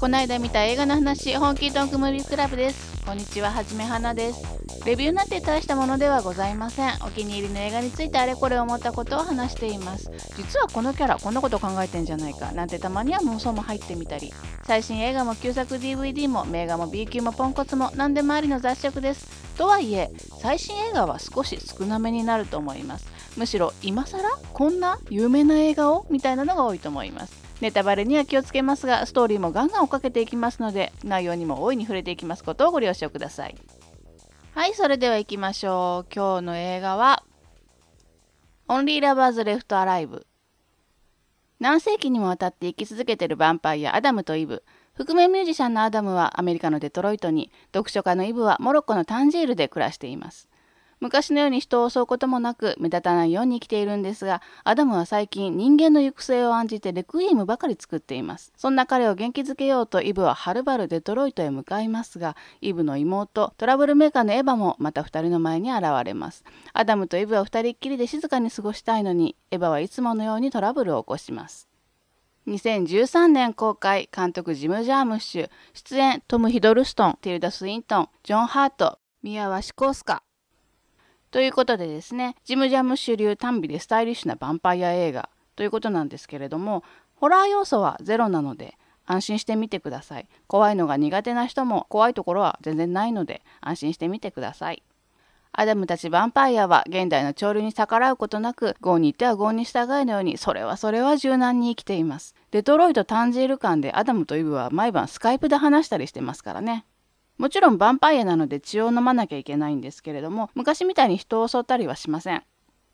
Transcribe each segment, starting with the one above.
この間見た映画の話本気トークムービークラブです。こんにちははじめはなです。レビューなんて大したものではございません。お気に入りの映画についてあれこれ思ったことを話しています。実はこのキャラこんなこと考えてんじゃないかなんてたまには妄想も入ってみたり。最新映画も旧作 DVD も名画も B 級もポンコツも何でもありの雑食です。とはいえ最新映画は少し少なめになると思います。むしろ今更こんな有名な映画をみたいなのが多いと思います。ネタバレには気をつけますがストーリーもガンガン追っかけていきますので内容にも大いに触れていきますことをご了承ください。はいそれでは行きましょう。今日の映画は Only Lovers Left Alive 何世紀にもわたって生き続けているヴァンパイアアダムとイブ。覆面ミュージシャンのアダムはアメリカのデトロイトに読書家のイブはモロッコのタンジールで暮らしています。昔のように人を襲うこともなく目立たないように生きているんですがアダムは最近人間の行く末を案じてレクイエムばかり作っています。そんな彼を元気づけようとイブははるばるデトロイトへ向かいますがイブの妹トラブルメーカーのエヴァもまた2人の前に現れます。アダムとイブは2人っきりで静かに過ごしたいのにエヴァはいつものようにトラブルを起こします。2013年公開監督ジム・ジャームッシュ出演トム・ヒドルストンティルダ・スウィントンジョン・ハート宮ワシコースカということでですね、ジム・ジャーム主流短美でスタイリッシュなヴァンパイア映画ということなんですけれども、ホラー要素はゼロなので安心してみてください。怖いのが苦手な人も怖いところは全然ないので安心してみてください。アダムたちヴァンパイアは現代の潮流に逆らうことなく、豪に行っては豪に従いのように、それはそれは柔軟に生きています。デトロイト・タンジール間でアダムとイブは毎晩スカイプで話したりしてますからね。もちろんヴァンパイアなので血を飲まなきゃいけないんですけれども昔みたいに人を襲ったりはしません。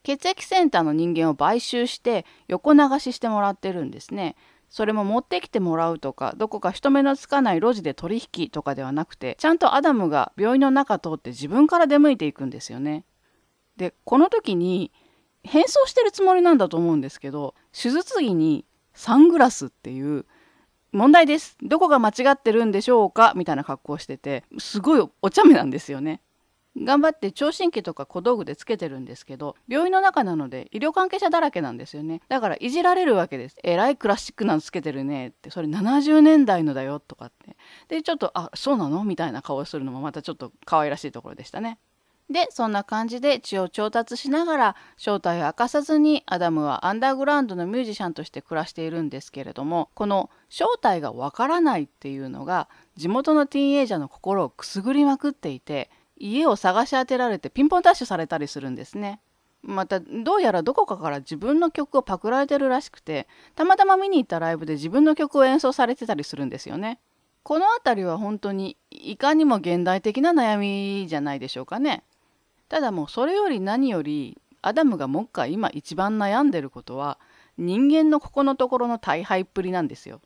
血液センターの人間を買収して横流ししてもらってるんですね。それも持ってきてもらうとかどこか人目のつかない路地で取引とかではなくてちゃんとアダムが病院の中通って自分から出向いていくんですよね。でこの時に変装してるつもりなんだと思うんですけど手術着にサングラスっていう問題です。どこが間違ってるんでしょうか？みたいな格好をしてて、すごいお茶目なんですよね。頑張って聴診器とか小道具でつけてるんですけど、病院の中なので医療関係者だらけなんですよね。だからいじられるわけです。えらいクラシックなのつけてるねって、それ70年代のだよとかって。で、ちょっと、あ、そうなの？みたいな顔をするのもまたちょっと可愛らしいところでしたね。でそんな感じで血を調達しながら正体を明かさずにアダムはアンダーグラウンドのミュージシャンとして暮らしているんですけれどもこの正体がわからないっていうのが地元のティーンエイジャーの心をくすぐりまくっていて家を探し当てられてピンポンダッシュされたりするんですね。またどうやらどこかから自分の曲をパクられてるらしくてたまたま見に行ったライブで自分の曲を演奏されてたりするんですよね。この辺りは本当にいかにも現代的な悩みじゃないでしょうかね。ただもうそれより何よりアダムがもっかい今一番悩んでることは人間のここのところの大敗っぷりなんですよ。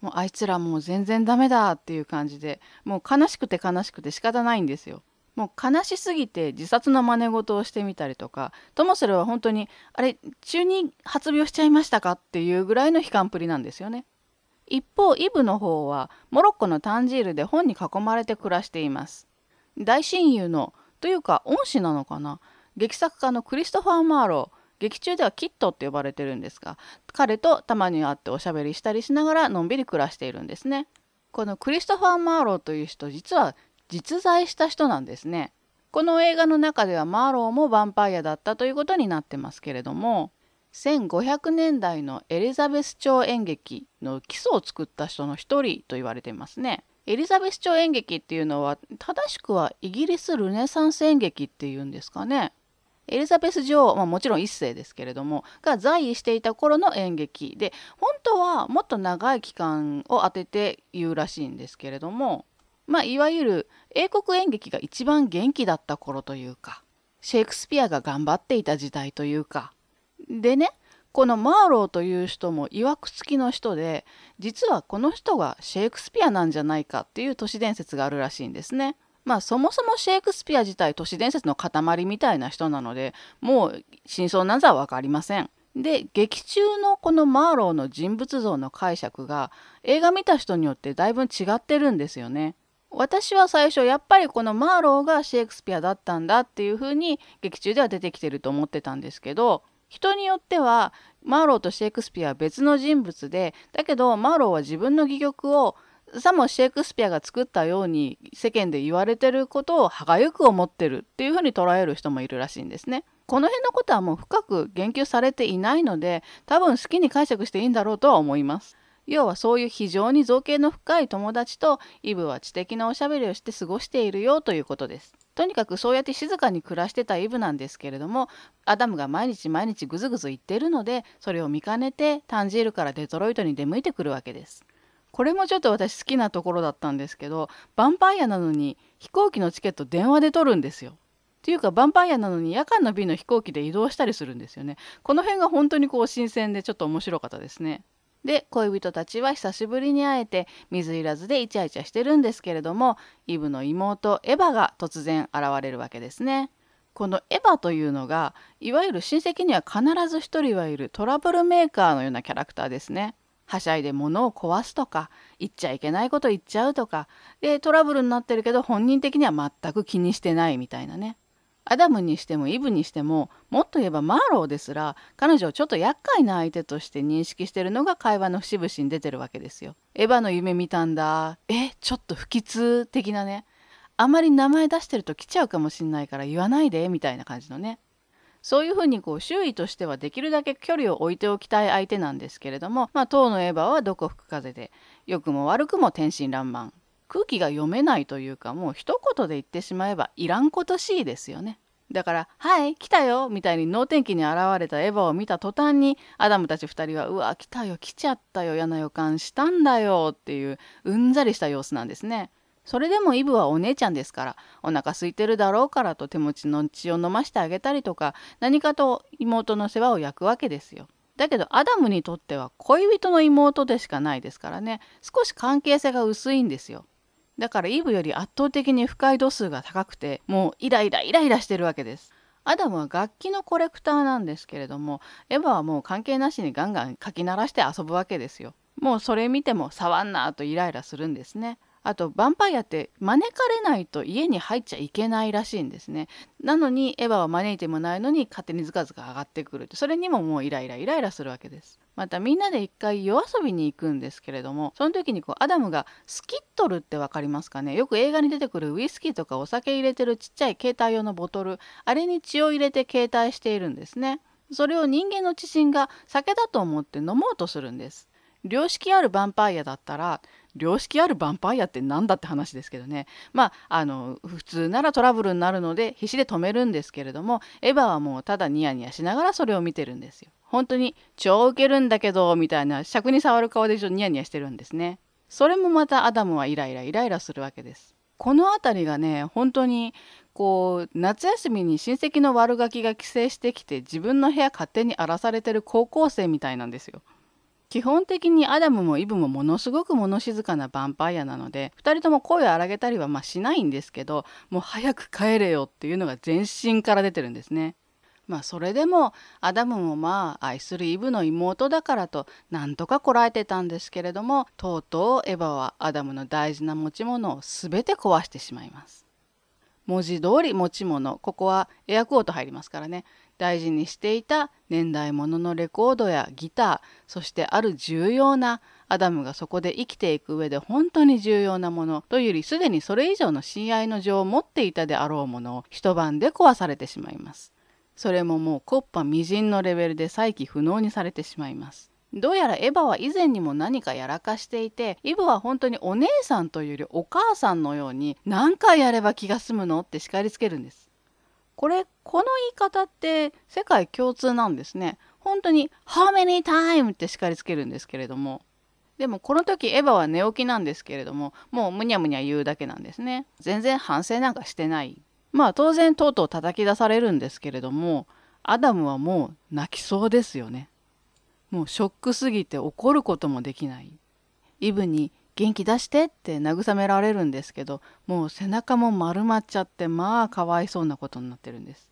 もうあいつらもう全然ダメだっていう感じでもう悲しくて悲しくて仕方ないんですよ。もう悲しすぎて自殺の真似事をしてみたりとかともすれば本当にあれ中に発病しちゃいましたかっていうぐらいの悲観ぷりなんですよね。一方イブの方はモロッコのタンジールで本に囲まれて暮らしています。大親友のというか恩師なのかな？劇作家のクリストファー・マーロー劇中ではキットって呼ばれてるんですが彼とたまに会っておしゃべりしたりしながらのんびり暮らしているんですね。このクリストファー・マーローという人実は実在した人なんですね。この映画の中ではマーローもヴァンパイアだったということになってますけれども1500年代のエリザベス朝演劇の基礎を作った人の一人と言われてますね。エリザベス朝演劇っていうのは正しくはイギリスルネサンス演劇っていうんですかね。エリザベス女王、まあ、もちろん一世ですけれどもが在位していた頃の演劇で本当はもっと長い期間を当てて言うらしいんですけれども、まあ、いわゆる英国演劇が一番元気だった頃というかシェイクスピアが頑張っていた時代というかでねこのマーローという人も曰くつきの人で実はこの人がシェイクスピアなんじゃないかっていう都市伝説があるらしいんですね。まあそもそもシェイクスピア自体都市伝説の塊みたいな人なのでもう真相なんざ分かりません。で劇中のこのマーローの人物像の解釈が映画見た人によってだいぶ違ってるんですよね。私は最初やっぱりこのマーローがシェイクスピアだったんだっていう風に劇中では出てきてると思ってたんですけど人によってはマーローとシェイクスピアは別の人物でだけどマーローは自分の戯曲をさもシェイクスピアが作ったように世間で言われてることを歯がゆく思ってるっていうふうに捉える人もいるらしいんですね。この辺のことはもう深く言及されていないので多分好きに解釈していいんだろうとは思います。要はそういう非常に造形の深い友達とイブは知的なおしゃべりをして過ごしているよということです。とにかくそうやって静かに暮らしてたイブなんですけれどもアダムが毎日毎日ぐずぐず言ってるのでそれを見かねてタンジールからデトロイトに出向いてくるわけです。これもちょっと私好きなところだったんですけどヴァンパイアなのに飛行機のチケット電話で取るんですよ。っていうかヴァンパイアなのに夜間の便の飛行機で移動したりするんですよね。この辺が本当にこう新鮮でちょっと面白かったですね。で恋人たちは久しぶりに会えて水入らずでイチャイチャしてるんですけれどもイブの妹エヴァが突然現れるわけですね。このエヴァというのがいわゆる親戚には必ず一人はいるトラブルメーカーのようなキャラクターですね。はしゃいで物を壊すとか言っちゃいけないこと言っちゃうとかでトラブルになってるけど本人的には全く気にしてないみたいなねアダムにしてもイブにしてももっと言えばマーローですら彼女をちょっと厄介な相手として認識してるのが会話の節々に出てるわけですよ。エヴァの夢見たんだ。えちょっと不吉的なね。あまり名前出してると来ちゃうかもしんないから言わないでみたいな感じのね。そういうふうにこう周囲としてはできるだけ距離を置いておきたい相手なんですけれども、まあ、当のエヴァはどこ吹く風で良くも悪くも天真爛漫。空気が読めないというかもう一言で言ってしまえばいらんことしいですよね。だから「はい来たよ」みたいに能天気に現れたエヴァを見た途端にアダムたち2人は「うわ来たよ来ちゃったよ嫌な予感したんだよ」っていううんざりした様子なんですね。それでもイブはお姉ちゃんですからお腹空いてるだろうからと手持ちの血を飲ましてあげたりとか何かと妹の世話を焼くわけですよ。だけどアダムにとっては恋人の妹でしかないですからね少し関係性が薄いんですよ。だからイブより圧倒的に不快度数が高くてもうイライライライラしてるわけです。アダムは楽器のコレクターなんですけれどもエヴァはもう関係なしにガンガンかき鳴らして遊ぶわけですよ。もうそれ見ても触んなとイライラするんですね。あとヴァンパイアって招かれないと家に入っちゃいけないらしいんですねなのにエヴァは招いてもないのに勝手にズカズカ上がってくるそれにももうイライライライラするわけですまたみんなで一回夜遊びに行くんですけれどもその時にこうアダムがスキットルって分かりますかね？よく映画に出てくるウイスキーとかお酒入れてるちっちゃい携帯用のボトルあれに血を入れて携帯しているんですね。それを人間の知人が酒だと思って飲もうとするんです。良識あるヴァンパイアだったら良識あるヴァンパイアって何だって話ですけどね。まああの普通ならトラブルになるので必死で止めるんですけれどもエヴァはもうただニヤニヤしながらそれを見てるんですよ。本当に超ウケるんだけどみたいな尺に触る顔でちょっとニヤニヤしてるんですね。それもまたアダムはイライライライラするわけです。この辺りがね本当にこう夏休みに親戚の悪ガキが帰省してきて自分の部屋勝手に荒らされてる高校生みたいなんですよ。基本的にアダムもイブもものすごく物静かなヴァンパイアなので2人とも声を荒げたりはまあしないんですけどもう早く帰れよっていうのが全身から出てるんですね。まあそれでもアダムもまあ愛するイブの妹だからとなんとかこらえてたんですけれどもとうとうエヴァはアダムの大事な持ち物を全て壊してしまいます。文字通り持ち物ここはエアコート入りますからね大事にしていた年代物のレコードやギターそしてある重要なアダムがそこで生きていく上で本当に重要なものというよりすでにそれ以上の親愛の情を持っていたであろうものを一晩で壊されてしまいます。それももうコッパみじんのレベルで再起不能にされてしまいます。どうやらエヴァは以前にも何かやらかしていてイブは本当にお姉さんというよりお母さんのように何回やれば気が済むのって叱りつけるんです。これこの言い方って世界共通なんですね。本当に「How many time?」って叱りつけるんですけれどもでもこの時エヴァは寝起きなんですけれどももうむにゃむにゃ言うだけなんですね。全然反省なんかしてない。まあ当然とうとう叩き出されるんですけれどもアダムはもう泣きそうですよね。もうショックすぎて怒ることもできない。イブに元気出してって慰められるんですけどもう背中も丸まっちゃってまあかわいそうなことになってるんです。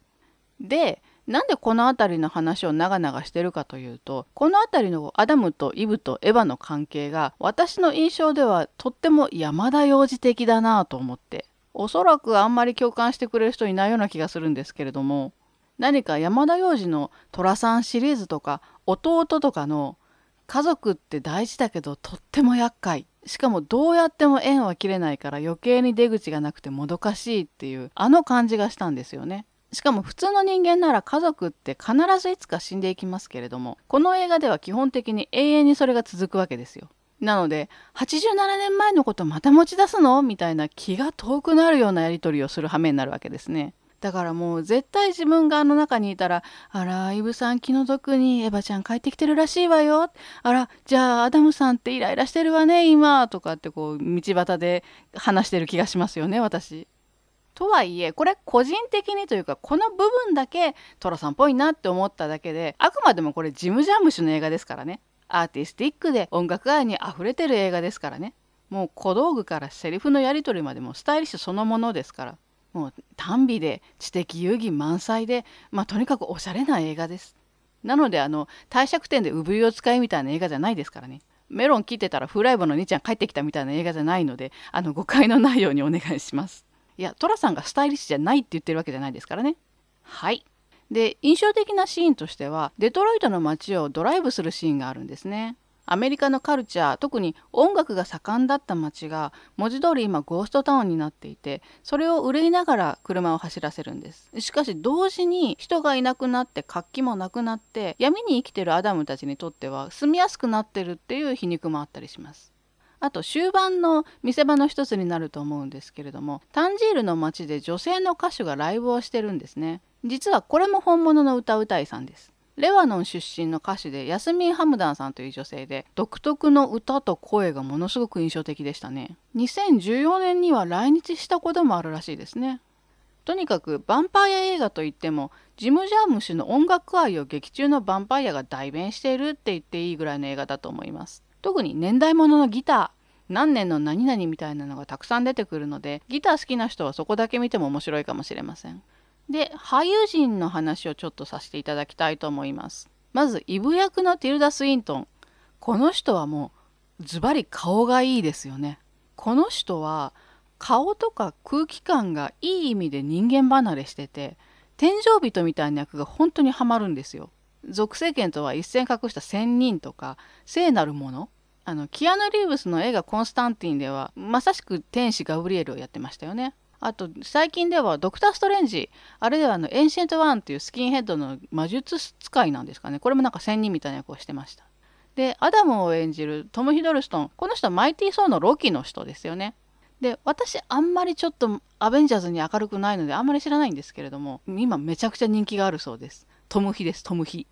でなんでこの辺りの話を長々してるかというとこの辺りのアダムとイブとエヴァの関係が私の印象ではとっても山田洋次的だなと思っておそらくあんまり共感してくれる人いないような気がするんですけれども何か山田洋次の寅さんシリーズとか弟とかの家族って大事だけどとっても厄介しかもどうやっても縁は切れないから余計に出口がなくてもどかしいっていうあの感じがしたんですよね。しかも普通の人間なら家族って必ずいつか死んでいきますけれどもこの映画では基本的に永遠にそれが続くわけですよ。なので87年前のことまた持ち出すの？みたいな気が遠くなるようなやり取りをする羽目になるわけですね。だからもう絶対自分があの中にいたら「あらイブさん気の毒にエヴァちゃん帰ってきてるらしいわよ」「あらじゃあアダムさんってイライラしてるわね今」とかってこう道端で話してる気がしますよね私。とはいえこれ個人的にというかこの部分だけ寅さんっぽいなって思っただけであくまでもこれジム・ジャムシュの映画ですからねアーティスティックで音楽愛にあふれてる映画ですからね。もう小道具からセリフのやり取りまでもスタイリッシュそのものですから。もう短美で知的遊戯満載で、まあ、とにかくおしゃれな映画です。なのであの帝釈天で産湯を使いみたいな映画じゃないですからね。メロン切ってたらフライブの兄ちゃん帰ってきたみたいな映画じゃないのであの誤解のないようにお願いします。いや寅さんがスタイリッシュじゃないって言ってるわけじゃないですからね。はい。で印象的なシーンとしてはデトロイトの街をドライブするシーンがあるんですね。アメリカのカルチャー特に音楽が盛んだった街が文字通り今ゴーストタウンになっていてそれを憂いながら車を走らせるんです。しかし同時に人がいなくなって活気もなくなって闇に生きてるアダムたちにとっては住みやすくなってるっていう皮肉もあったりします。あと終盤の見せ場の一つになると思うんですけれどもタンジールの街で女性の歌手がライブをしてるんですね。実はこれも本物の歌うたいさんです。レバノン出身の歌手でヤスミン・ハムダンさんという女性で独特の歌と声がものすごく印象的でしたね。2014年には来日したこともあるらしいですね。とにかくヴァンパイア映画といってもジム・ジャーム氏の音楽愛を劇中のヴァンパイアが代弁しているって言っていいぐらいの映画だと思います。特に年代物のギター何年の何々みたいなのがたくさん出てくるのでギター好きな人はそこだけ見ても面白いかもしれません。で俳優陣の話をちょっとさせていただきたいと思います。まずイブ役のティルダ・スウィントン。この人はもうズバリ顔がいいですよね。この人は顔とか空気感がいい意味で人間離れしてて天井人みたいな役が本当にハマるんですよ。属性権とは一線隠した仙人とか聖なるもの。あのキアヌ・リーブスの映画「コンスタンティン」ではまさしく天使ガブリエルをやってましたよね。あと最近ではドクター・ストレンジあれではあのエンシェント・ワンっていうスキンヘッドの魔術使いなんですかね。これもなんか仙人みたいな役をしてました。でアダムを演じるトム・ヒドルストンこの人はマイティー・ソーのロキの人ですよね。で私あんまりちょっとアベンジャーズに明るくないのであんまり知らないんですけれども今めちゃくちゃ人気があるそうです。トム・ヒですトム・ヒ。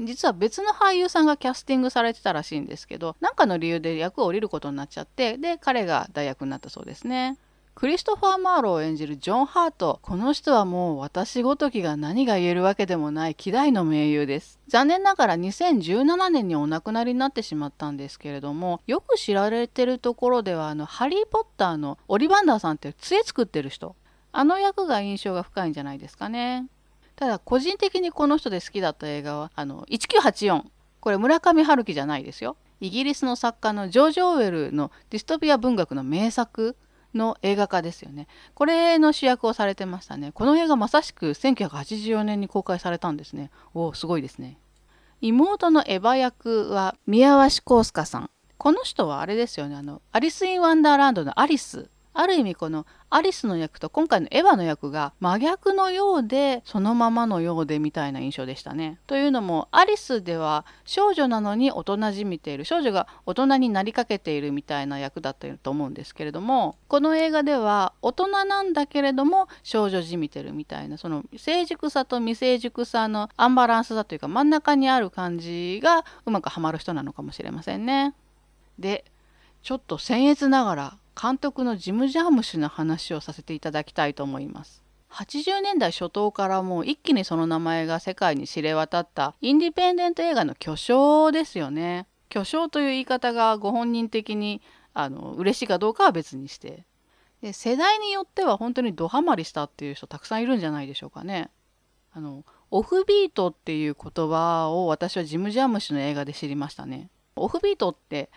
実は別の俳優さんがキャスティングされてたらしいんですけど何かの理由で役を降りることになっちゃってで彼が代役になったそうですね。クリストファー・マーロを演じるジョン・ハート。この人はもう私ごときが何が言えるわけでもない希代の名優です。残念ながら2017年にお亡くなりになってしまったんですけれども、よく知られてるところでは、あの、ハリー・ポッターのオリバンダーさんって杖作ってる人。あの役が印象が深いんじゃないですかね。ただ、個人的にこの人で好きだった映画は、あの、1984。これ村上春樹じゃないですよ。イギリスの作家のジョージ・オーウェルのディストピア文学の名作の映画化ですよね。これの主役をされてましたね。この映画まさしく1984年に公開されたんですね。おお、すごいですね。妹のエヴァ役は宮橋康介さん。この人はあれですよね。あの、アリス・イン・ワンダーランドのアリスある意味このアリスの役と今回のエヴァの役が真逆のようでそのままのようでみたいな印象でしたね。というのもアリスでは少女なのに大人じみている少女が大人になりかけているみたいな役だったと思うんですけれどもこの映画では大人なんだけれども少女じみてるみたいなその成熟さと未成熟さのアンバランスだというか真ん中にある感じがうまくはまる人なのかもしれませんね。でちょっと僭越ながら監督のジム・ジャーム氏の話をさせていただきたいと思います。80年代初頭からもう一気にその名前が世界に知れ渡ったインディペンデント映画の巨匠ですよね。巨匠という言い方がご本人的にあの嬉しいかどうかは別にしてで世代によっては本当にドハマりしたっていう人たくさんいるんじゃないでしょうかね。あのオフビートっていう言葉を私はジム・ジャームシュの映画で知りましたね。オフビートって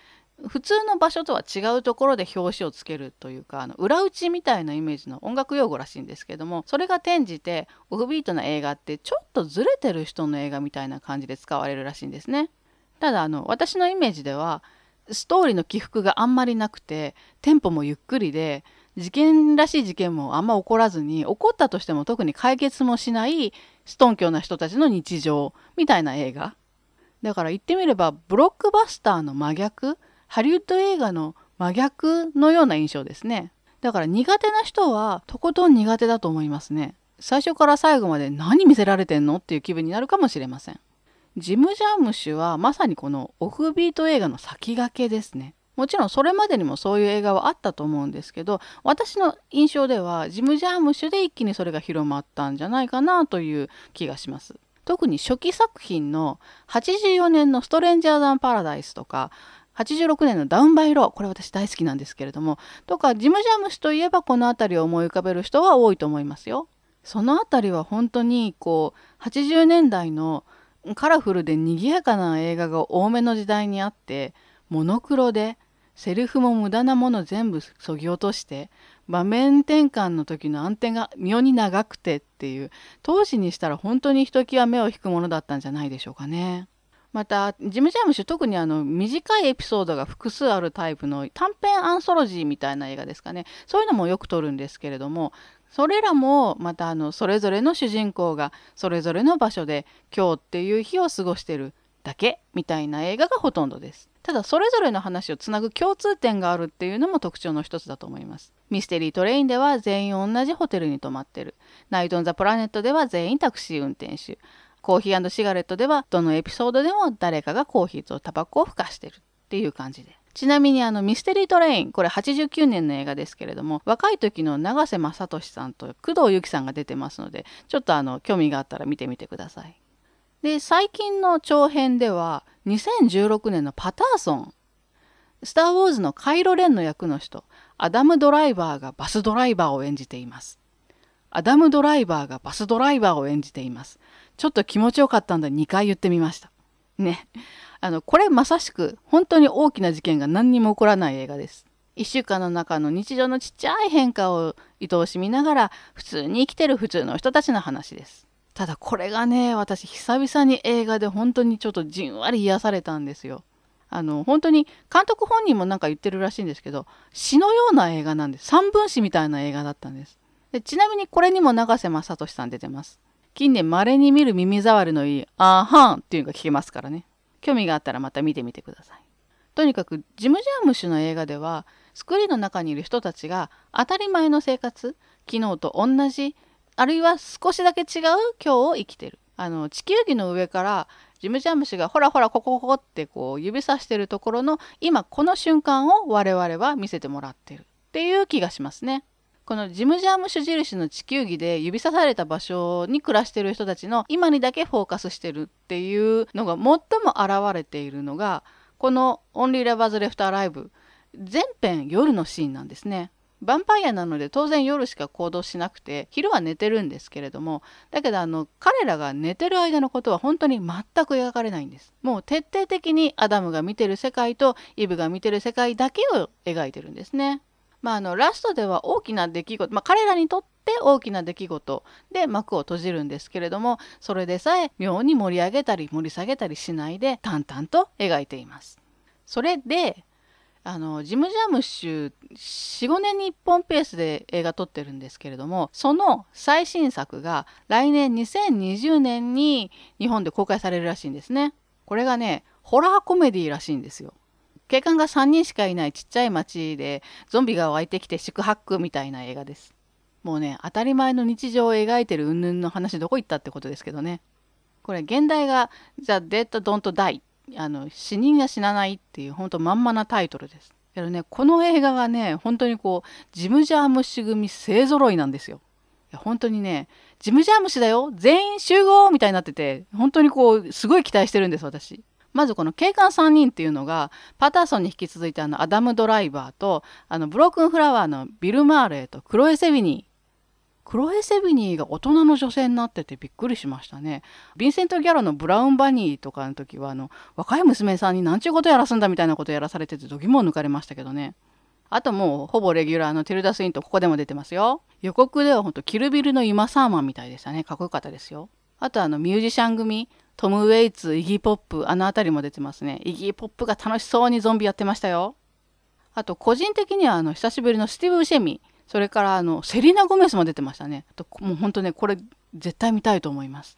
普通の場所とは違うところで表紙をつけるというかあの裏打ちみたいなイメージの音楽用語らしいんですけどもそれが転じてオフビートな映画ってちょっとずれてる人の映画みたいな感じで使われるらしいんですね。ただあの私のイメージではストーリーの起伏があんまりなくてテンポもゆっくりで事件らしい事件もあんま起こらずに起こったとしても特に解決もしないストンキョな人たちの日常みたいな映画だから言ってみればブロックバスターの真逆ハリウッド映画の真逆のような印象ですね。だから苦手な人はとことん苦手だと思いますね。最初から最後まで何見せられてんのっていう気分になるかもしれません。ジム・ジャームシュはまさにこのオフビート映画の先駆けですね。もちろんそれまでにもそういう映画はあったと思うんですけど私の印象ではジム・ジャームシュで一気にそれが広まったんじゃないかなという気がします。特に初期作品の84年の「ストレンジャー・ザン・パラダイス」とか86年の「ダウン・バイ・ロー」これ私大好きなんですけれどもとかジム・ジャームシュといえばこの辺りを思い浮かべる人は多いと思いますよ。その辺りは本当にこう80年代のカラフルで賑やかな映画が多めの時代にあってモノクロでセリフも無駄なもの全部そぎ落として場面転換の時の暗転が妙に長くてっていう当時にしたら本当にひときわ目を引くものだったんじゃないでしょうかね。またジム・ジャムシュ特にあの短いエピソードが複数あるタイプの短編アンソロジーみたいな映画ですかねそういうのもよく撮るんですけれどもそれらもまたあのそれぞれの主人公がそれぞれの場所で今日っていう日を過ごしてるだけみたいな映画がほとんどです。ただそれぞれの話をつなぐ共通点があるっていうのも特徴の一つだと思います。ミステリートレインでは全員同じホテルに泊まってる。ナイト・オン・ザ・プラネットでは全員タクシー運転手。コーヒーシガレットではどのエピソードでも誰かがコーヒーとタバコをふかしてるっていう感じで。ちなみにあのミステリートレインこれ89年の映画ですけれども若い時の永瀬正敏さんと工藤由紀さんが出てますのでちょっとあの興味があったら見てみてください。で最近の長編では2016年のパターソンスター・ウォーズのカイロ・レンの役の人アダム・ドライバーがバスドライバーを演じていますアダム・ドライバーがバスドライバーを演じていますちょっと気持ちよかったんで2回言ってみましたねあのこれまさしく本当に大きな事件が何にも起こらない映画です1週間の中の日常のちっちゃい変化を愛おしみながら普通に生きてる普通の人たちの話ですただこれがね、私久々に映画で本当にちょっとじんわり癒されたんですよ。あの、本当に監督本人もなんか言ってるらしいんですけど、詩のような映画なんです。三分詩みたいな映画だったんです。でちなみにこれにも永瀬正敏さん出てます。近年稀に見る耳障りのいい、あーはんっていうのが聞けますからね。興味があったらまた見てみてください。とにかくジム・ジャームシュの映画ではスクリーンの中にいる人たちが当たり前の生活昨日と同じあるいは少しだけ違う今日を生きてる。あの地球儀の上からジム・ジャムシがほらほらここここってこう指さしてるところの今この瞬間を我々は見せてもらってるっていう気がしますね。このジム・ジャームシュ印の地球儀で指さされた場所に暮らしてる人たちの今にだけフォーカスしてるっていうのが最も現れているのがこの「Only Lovers Left Alive」全編夜のシーンなんですね。ヴァンパイアなので当然夜しか行動しなくて昼は寝てるんですけれどもだけどあの彼らが寝てる間のことは本当に全く描かれないんです。もう徹底的にアダムが見てる世界とイブが見てる世界だけを描いてるんですね。まああのラストでは大きな出来事、まあ、彼らにとって大きな出来事で幕を閉じるんですけれどもそれでさえ妙に盛り上げたり盛り下げたりしないで淡々と描いています。それであのジム・ジャムッシュ45年に1本ペースで映画撮ってるんですけれどもその最新作が来年2020年に日本で公開されるらしいんですね。これがねホラーコメディらしいんですよ。警官が3人しかいないちっちゃい町でゾンビが湧いてきて宿泊みたいな映画ですもうね当たり前の日常を描いてる云々の話どこ行ったってことですけどねこれ現代が「The Dead Don't Die」あの死人が死なないっていう本当まんまなタイトルです。けどねこの映画がね本当にこうジム・ジャームシ組勢ぞろいなんですよ。本当にねジム・ジャームシだよ全員集合みたいになってて本当にこうすごい期待してるんです私。まずこの警官3人っていうのがパターソンに引き続いてあのアダム・ドライバーとあのブロークン・フラワーのビル・マーレーとクロエ・セビニークロエ・セビニーが大人の女性になっててびっくりしましたね。ヴィンセント・ギャロのブラウン・バニーとかの時はあの若い娘さんに何ちゅうことやらすんだみたいなことやらされてて度肝を抜かれましたけどね。あともうほぼレギュラーのティルダ・スイントここでも出てますよ。予告ではほんとキルビルのイマ・サーマンみたいでしたね。かっこよかったですよ。あとあのミュージシャン組トム・ウェイツ、イギー・ポップ、あの辺りも出てますね。イギー・ポップが楽しそうにゾンビやってましたよ。あと個人的にはあの久しぶりのスティーブ・シェミそれからあのセリナ・ゴメスも出てましたね。ともう本当ねこれ絶対見たいと思います。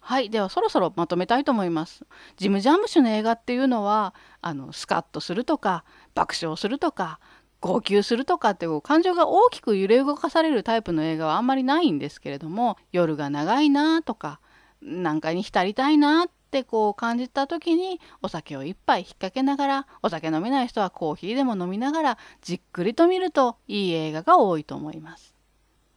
はいではそろそろまとめたいと思います。ジム・ジャムシュの映画っていうのはあのスカッとするとか爆笑するとか号泣するとかっていう感情が大きく揺れ動かされるタイプの映画はあんまりないんですけれども夜が長いなとかなんかに浸りたいなってこう感じた時にお酒を一杯引っ掛けながらお酒飲めない人はコーヒーでも飲みながらじっくりと見るといい映画が多いと思います。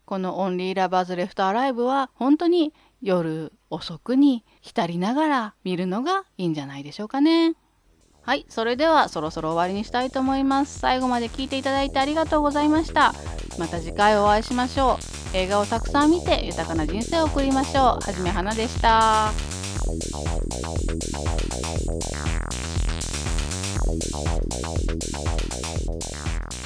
この「オンリー・ラバーズ・レフト・アライブ」は本当に夜遅くに浸りながら見るのがいいんじゃないでしょうかね。はい、それではそろそろ終わりにしたいと思います。最後まで聞いていただいてありがとうございました。また次回お会いしましょう。映画をたくさん見て豊かな人生を送りましょう。はじめはなでした。Thank you.